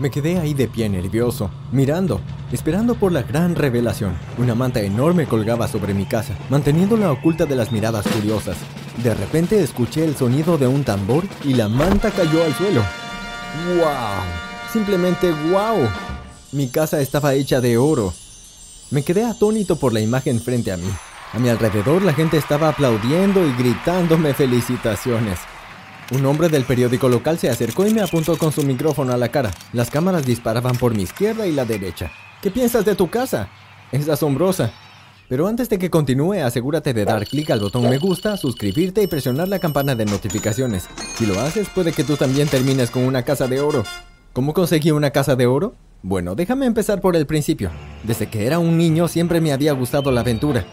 Me quedé ahí de pie nervioso, mirando, esperando por la gran revelación. Una manta enorme colgaba sobre mi casa, manteniéndola oculta de las miradas curiosas. De repente escuché el sonido de un tambor y la manta cayó al suelo. ¡Wow! Simplemente wow. Mi casa estaba hecha de oro. Me quedé atónito por la imagen frente a mí. A mi alrededor la gente estaba aplaudiendo y gritándome felicitaciones. Un hombre del periódico local se acercó y me apuntó con su micrófono a la cara. Las cámaras disparaban por mi izquierda y la derecha. ¿Qué piensas de tu casa? Es asombrosa. Pero antes de que continúe, asegúrate de dar clic al botón me gusta, suscribirte y presionar la campana de notificaciones. Si lo haces, puede que tú también termines con una casa de oro. ¿Cómo conseguí una casa de oro? Bueno, déjame empezar por el principio. Desde que era un niño siempre me había gustado la aventura.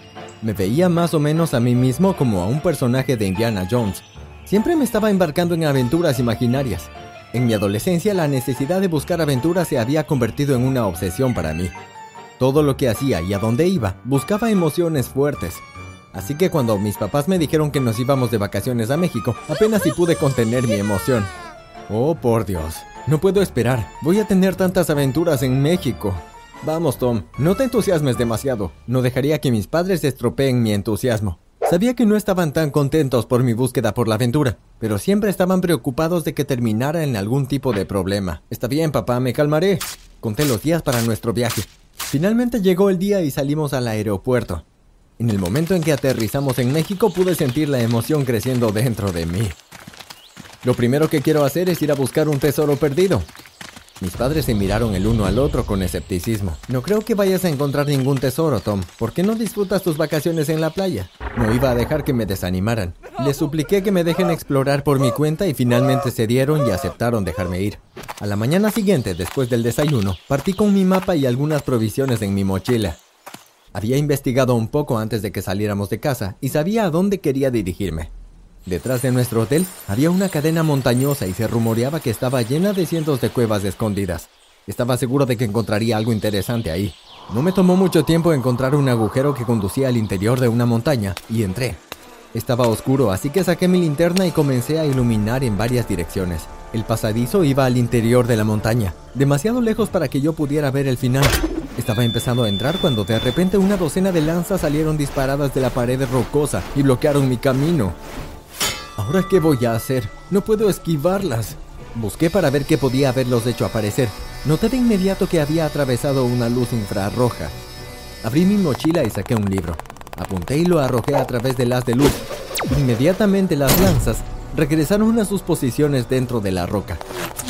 Me veía más o menos a mí mismo como a un personaje de Indiana Jones. Siempre me estaba embarcando en aventuras imaginarias. En mi adolescencia la necesidad de buscar aventuras se había convertido en una obsesión para mí. Todo lo que hacía y a dónde iba buscaba emociones fuertes. Así que cuando mis papás me dijeron que nos íbamos de vacaciones a México, apenas si pude contener mi emoción. Oh, por Dios. No puedo esperar. Voy a tener tantas aventuras en México. Vamos, Tom, no te entusiasmes demasiado. No dejaría que mis padres estropeen mi entusiasmo. Sabía que no estaban tan contentos por mi búsqueda por la aventura, pero siempre estaban preocupados de que terminara en algún tipo de problema. Está bien, papá, me calmaré. Conté los días para nuestro viaje. Finalmente llegó el día y salimos al aeropuerto. En el momento en que aterrizamos en México pude sentir la emoción creciendo dentro de mí. Lo primero que quiero hacer es ir a buscar un tesoro perdido. Mis padres se miraron el uno al otro con escepticismo. No creo que vayas a encontrar ningún tesoro, Tom. ¿Por qué no disfrutas tus vacaciones en la playa? No iba a dejar que me desanimaran. Les supliqué que me dejen explorar por mi cuenta y finalmente cedieron y aceptaron dejarme ir. A la mañana siguiente, después del desayuno, partí con mi mapa y algunas provisiones en mi mochila. Había investigado un poco antes de que saliéramos de casa y sabía a dónde quería dirigirme. Detrás de nuestro hotel había una cadena montañosa y se rumoreaba que estaba llena de cientos de cuevas escondidas. Estaba seguro de que encontraría algo interesante ahí. No me tomó mucho tiempo encontrar un agujero que conducía al interior de una montaña y entré. Estaba oscuro, así que saqué mi linterna y comencé a iluminar en varias direcciones. El pasadizo iba al interior de la montaña, demasiado lejos para que yo pudiera ver el final. Estaba empezando a entrar cuando de repente una docena de lanzas salieron disparadas de la pared rocosa y bloquearon mi camino. ¿Ahora qué voy a hacer? No puedo esquivarlas. Busqué para ver qué podía haberlos hecho aparecer. Noté de inmediato que había atravesado una luz infrarroja. Abrí mi mochila y saqué un libro. Apunté y lo arrojé a través del haz de luz. Inmediatamente las lanzas regresaron a sus posiciones dentro de la roca.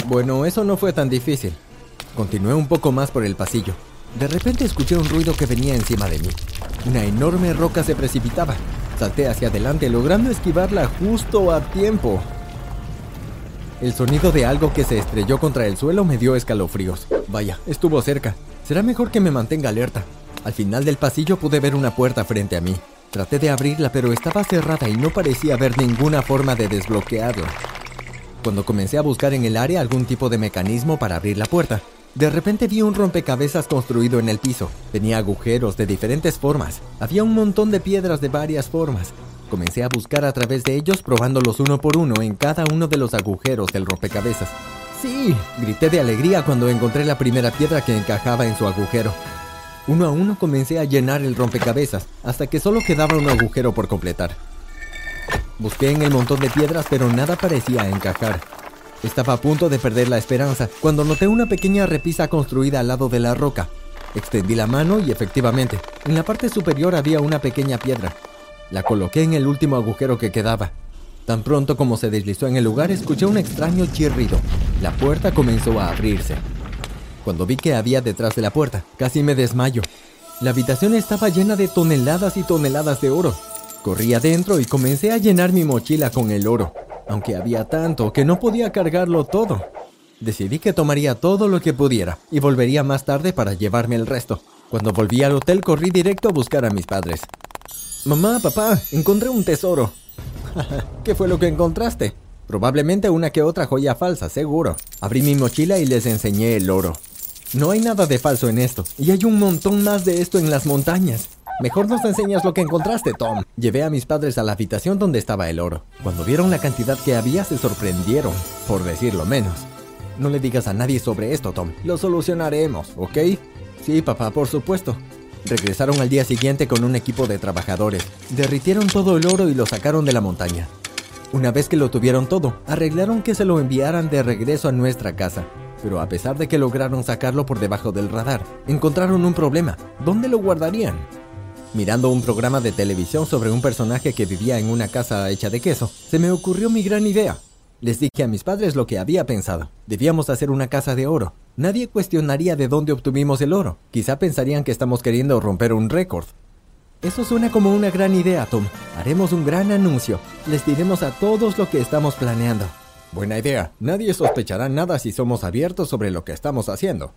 Bueno, eso no fue tan difícil. Continué un poco más por el pasillo. De repente escuché un ruido que venía encima de mí. Una enorme roca se precipitaba. Salté hacia adelante logrando esquivarla justo a tiempo. El sonido de algo que se estrelló contra el suelo me dio escalofríos. Vaya, estuvo cerca. Será mejor que me mantenga alerta. Al final del pasillo pude ver una puerta frente a mí. Traté de abrirla, pero estaba cerrada y no parecía haber ninguna forma de desbloquearla. Cuando comencé a buscar en el área algún tipo de mecanismo para abrir la puerta, de repente vi un rompecabezas construido en el piso. Tenía agujeros de diferentes formas. Había un montón de piedras de varias formas. Comencé a buscar a través de ellos probándolos uno por uno en cada uno de los agujeros del rompecabezas. ¡Sí! Grité de alegría cuando encontré la primera piedra que encajaba en su agujero. Uno a uno comencé a llenar el rompecabezas hasta que solo quedaba un agujero por completar. Busqué en el montón de piedras pero nada parecía encajar. Estaba a punto de perder la esperanza cuando noté una pequeña repisa construida al lado de la roca. Extendí la mano y efectivamente, en la parte superior había una pequeña piedra. La coloqué en el último agujero que quedaba. Tan pronto como se deslizó en el lugar, escuché un extraño chirrido. La puerta comenzó a abrirse. Cuando vi que había detrás de la puerta, casi me desmayo. La habitación estaba llena de toneladas y toneladas de oro. Corrí adentro y comencé a llenar mi mochila con el oro aunque había tanto que no podía cargarlo todo. Decidí que tomaría todo lo que pudiera y volvería más tarde para llevarme el resto. Cuando volví al hotel corrí directo a buscar a mis padres. Mamá, papá, encontré un tesoro. ¿Qué fue lo que encontraste? Probablemente una que otra joya falsa, seguro. Abrí mi mochila y les enseñé el oro. No hay nada de falso en esto, y hay un montón más de esto en las montañas. Mejor nos enseñas lo que encontraste, Tom. Llevé a mis padres a la habitación donde estaba el oro. Cuando vieron la cantidad que había, se sorprendieron, por decirlo menos. No le digas a nadie sobre esto, Tom. Lo solucionaremos, ¿ok? Sí, papá, por supuesto. Regresaron al día siguiente con un equipo de trabajadores. Derritieron todo el oro y lo sacaron de la montaña. Una vez que lo tuvieron todo, arreglaron que se lo enviaran de regreso a nuestra casa. Pero a pesar de que lograron sacarlo por debajo del radar, encontraron un problema. ¿Dónde lo guardarían? Mirando un programa de televisión sobre un personaje que vivía en una casa hecha de queso, se me ocurrió mi gran idea. Les dije a mis padres lo que había pensado. Debíamos hacer una casa de oro. Nadie cuestionaría de dónde obtuvimos el oro. Quizá pensarían que estamos queriendo romper un récord. Eso suena como una gran idea, Tom. Haremos un gran anuncio. Les diremos a todos lo que estamos planeando. Buena idea. Nadie sospechará nada si somos abiertos sobre lo que estamos haciendo.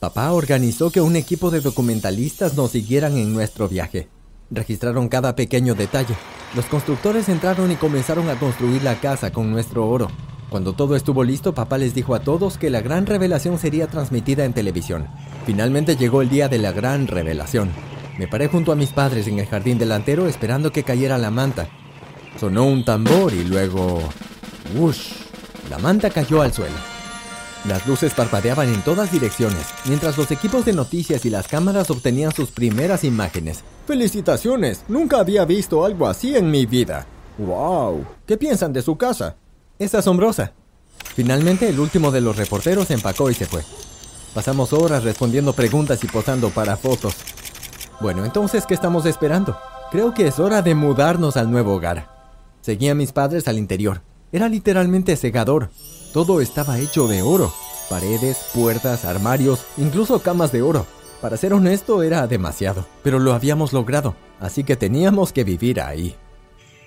Papá organizó que un equipo de documentalistas nos siguieran en nuestro viaje. Registraron cada pequeño detalle. Los constructores entraron y comenzaron a construir la casa con nuestro oro. Cuando todo estuvo listo, papá les dijo a todos que la gran revelación sería transmitida en televisión. Finalmente llegó el día de la gran revelación. Me paré junto a mis padres en el jardín delantero esperando que cayera la manta. Sonó un tambor y luego... ¡Wush! La manta cayó al suelo. Las luces parpadeaban en todas direcciones, mientras los equipos de noticias y las cámaras obtenían sus primeras imágenes. ¡Felicitaciones! Nunca había visto algo así en mi vida. ¡Wow! ¿Qué piensan de su casa? Es asombrosa. Finalmente, el último de los reporteros empacó y se fue. Pasamos horas respondiendo preguntas y posando para fotos. Bueno, entonces, ¿qué estamos esperando? Creo que es hora de mudarnos al nuevo hogar. Seguí a mis padres al interior. Era literalmente cegador. Todo estaba hecho de oro. Paredes, puertas, armarios, incluso camas de oro. Para ser honesto era demasiado, pero lo habíamos logrado, así que teníamos que vivir ahí.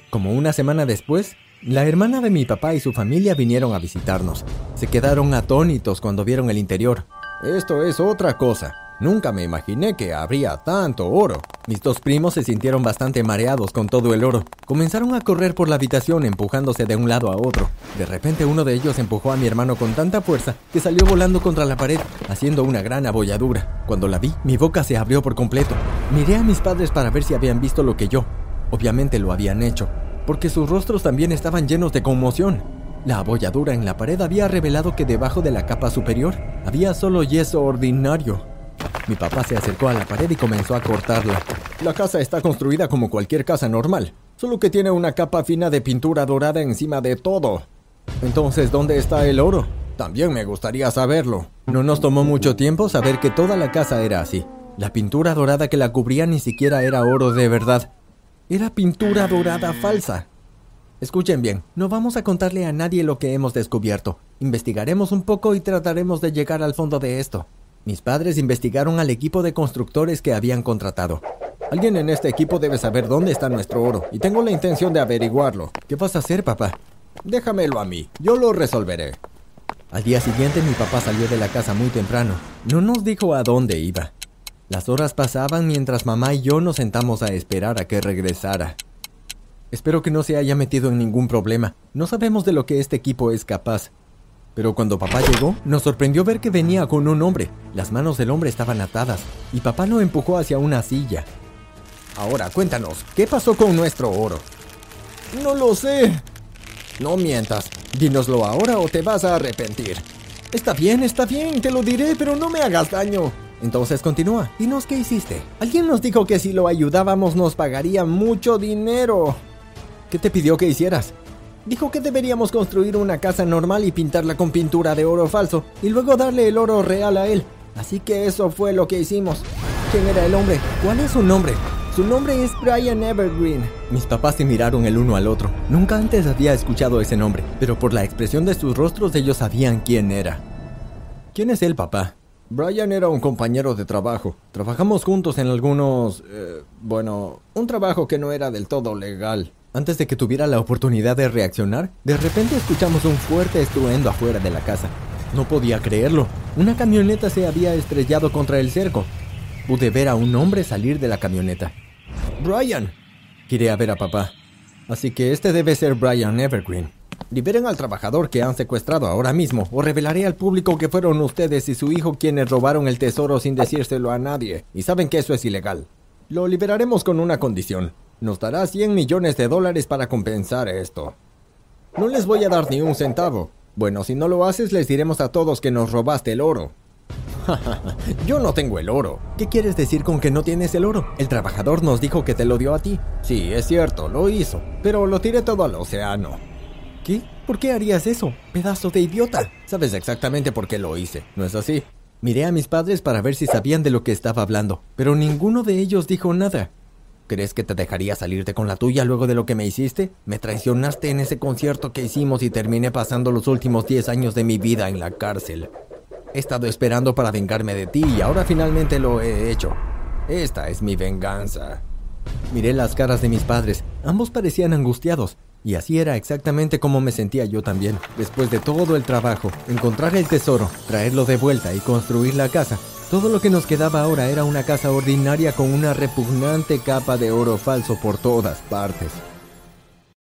Como una semana después, la hermana de mi papá y su familia vinieron a visitarnos. Se quedaron atónitos cuando vieron el interior. Esto es otra cosa. Nunca me imaginé que habría tanto oro. Mis dos primos se sintieron bastante mareados con todo el oro. Comenzaron a correr por la habitación empujándose de un lado a otro. De repente uno de ellos empujó a mi hermano con tanta fuerza que salió volando contra la pared, haciendo una gran abolladura. Cuando la vi, mi boca se abrió por completo. Miré a mis padres para ver si habían visto lo que yo. Obviamente lo habían hecho, porque sus rostros también estaban llenos de conmoción. La abolladura en la pared había revelado que debajo de la capa superior había solo yeso ordinario. Mi papá se acercó a la pared y comenzó a cortarla. La casa está construida como cualquier casa normal, solo que tiene una capa fina de pintura dorada encima de todo. Entonces, ¿dónde está el oro? También me gustaría saberlo. No nos tomó mucho tiempo saber que toda la casa era así. La pintura dorada que la cubría ni siquiera era oro de verdad. Era pintura dorada falsa. Escuchen bien, no vamos a contarle a nadie lo que hemos descubierto. Investigaremos un poco y trataremos de llegar al fondo de esto. Mis padres investigaron al equipo de constructores que habían contratado. Alguien en este equipo debe saber dónde está nuestro oro, y tengo la intención de averiguarlo. ¿Qué vas a hacer, papá? Déjamelo a mí, yo lo resolveré. Al día siguiente mi papá salió de la casa muy temprano. No nos dijo a dónde iba. Las horas pasaban mientras mamá y yo nos sentamos a esperar a que regresara. Espero que no se haya metido en ningún problema. No sabemos de lo que este equipo es capaz. Pero cuando papá llegó, nos sorprendió ver que venía con un hombre. Las manos del hombre estaban atadas y papá lo empujó hacia una silla. Ahora cuéntanos, ¿qué pasó con nuestro oro? No lo sé. No mientas. Dínoslo ahora o te vas a arrepentir. Está bien, está bien, te lo diré, pero no me hagas daño. Entonces continúa. Dinos qué hiciste. Alguien nos dijo que si lo ayudábamos nos pagaría mucho dinero. ¿Qué te pidió que hicieras? Dijo que deberíamos construir una casa normal y pintarla con pintura de oro falso y luego darle el oro real a él. Así que eso fue lo que hicimos. ¿Quién era el hombre? ¿Cuál es su nombre? Su nombre es Brian Evergreen. Mis papás se miraron el uno al otro. Nunca antes había escuchado ese nombre, pero por la expresión de sus rostros ellos sabían quién era. ¿Quién es él, papá? Brian era un compañero de trabajo. Trabajamos juntos en algunos... Eh, bueno, un trabajo que no era del todo legal. Antes de que tuviera la oportunidad de reaccionar, de repente escuchamos un fuerte estruendo afuera de la casa. No podía creerlo. Una camioneta se había estrellado contra el cerco. Pude ver a un hombre salir de la camioneta. Brian. Quería ver a papá. Así que este debe ser Brian Evergreen. Liberen al trabajador que han secuestrado ahora mismo, o revelaré al público que fueron ustedes y su hijo quienes robaron el tesoro sin decírselo a nadie, y saben que eso es ilegal. Lo liberaremos con una condición. Nos dará 100 millones de dólares para compensar esto. No les voy a dar ni un centavo. Bueno, si no lo haces, les diremos a todos que nos robaste el oro. Yo no tengo el oro. ¿Qué quieres decir con que no tienes el oro? El trabajador nos dijo que te lo dio a ti. Sí, es cierto, lo hizo, pero lo tiré todo al océano. ¿Qué? ¿Por qué harías eso? Pedazo de idiota. Sabes exactamente por qué lo hice, ¿no es así? Miré a mis padres para ver si sabían de lo que estaba hablando, pero ninguno de ellos dijo nada. ¿Crees que te dejaría salirte con la tuya luego de lo que me hiciste? Me traicionaste en ese concierto que hicimos y terminé pasando los últimos 10 años de mi vida en la cárcel. He estado esperando para vengarme de ti y ahora finalmente lo he hecho. Esta es mi venganza. Miré las caras de mis padres. Ambos parecían angustiados. Y así era exactamente como me sentía yo también. Después de todo el trabajo, encontrar el tesoro, traerlo de vuelta y construir la casa, todo lo que nos quedaba ahora era una casa ordinaria con una repugnante capa de oro falso por todas partes.